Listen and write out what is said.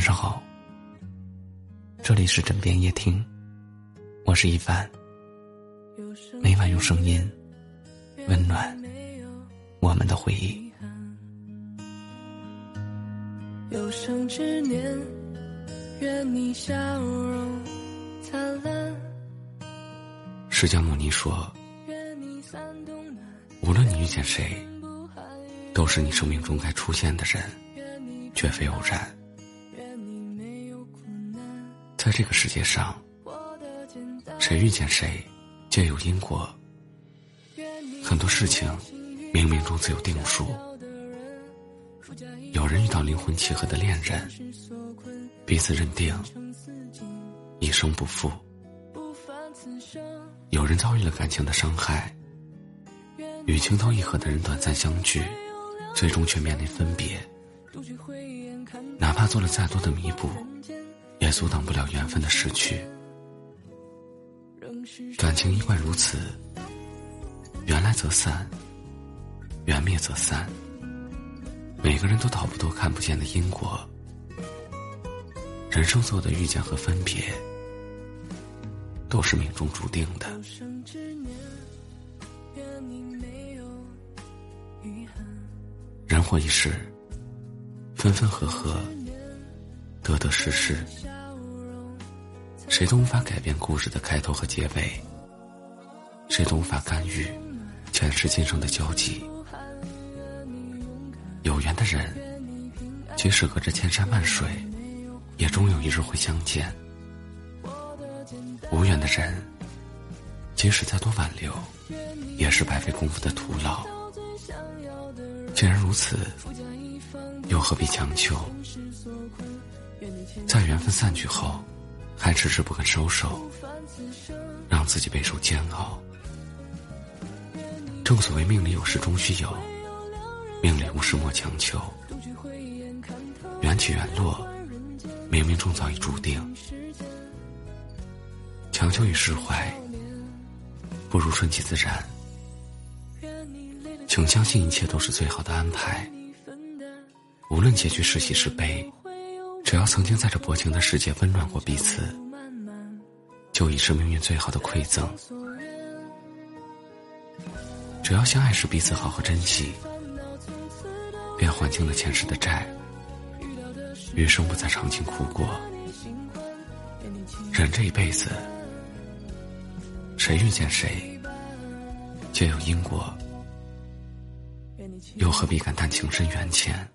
晚上好，这里是枕边夜听，我是一凡。每晚用声音温暖我们的回忆。有生之年，愿你笑容灿烂。释迦牟尼说：“无论你遇见谁，都是你生命中该出现的人，绝非偶然。”在这个世界上，谁遇见谁，皆有因果。很多事情，冥冥中自有定数。有人遇到灵魂契合的恋人，彼此认定一生不负；有人遭遇了感情的伤害，与情投意合的人短暂相聚，最终却面临分别。哪怕做了再多的弥补。阻挡不了缘分的逝去。感情一贯如此，缘来则散，缘灭则散。每个人都逃不脱看不见的因果。人生所有的遇见和分别，都是命中注定的。人活一世，分分合合。得得失失，谁都无法改变故事的开头和结尾，谁都无法干预前世今生的交集。有缘的人，即使隔着千山万水，也终有一日会相见；无缘的人，即使再多挽留，也是白费功夫的徒劳。既然如此，又何必强求？在缘分散去后，还迟迟不肯收手，让自己备受煎熬。正所谓命里有时终须有，命里无时莫强求。缘起缘落，冥冥中早已注定。强求与释怀，不如顺其自然。请相信一切都是最好的安排，无论结局是喜是悲。只要曾经在这薄情的世界温暖过彼此，就已是命运最好的馈赠。只要相爱时彼此好好珍惜，便还清了前世的债，余生不再长情苦过。人这一辈子，谁遇见谁，皆有因果，又何必感叹情深缘浅？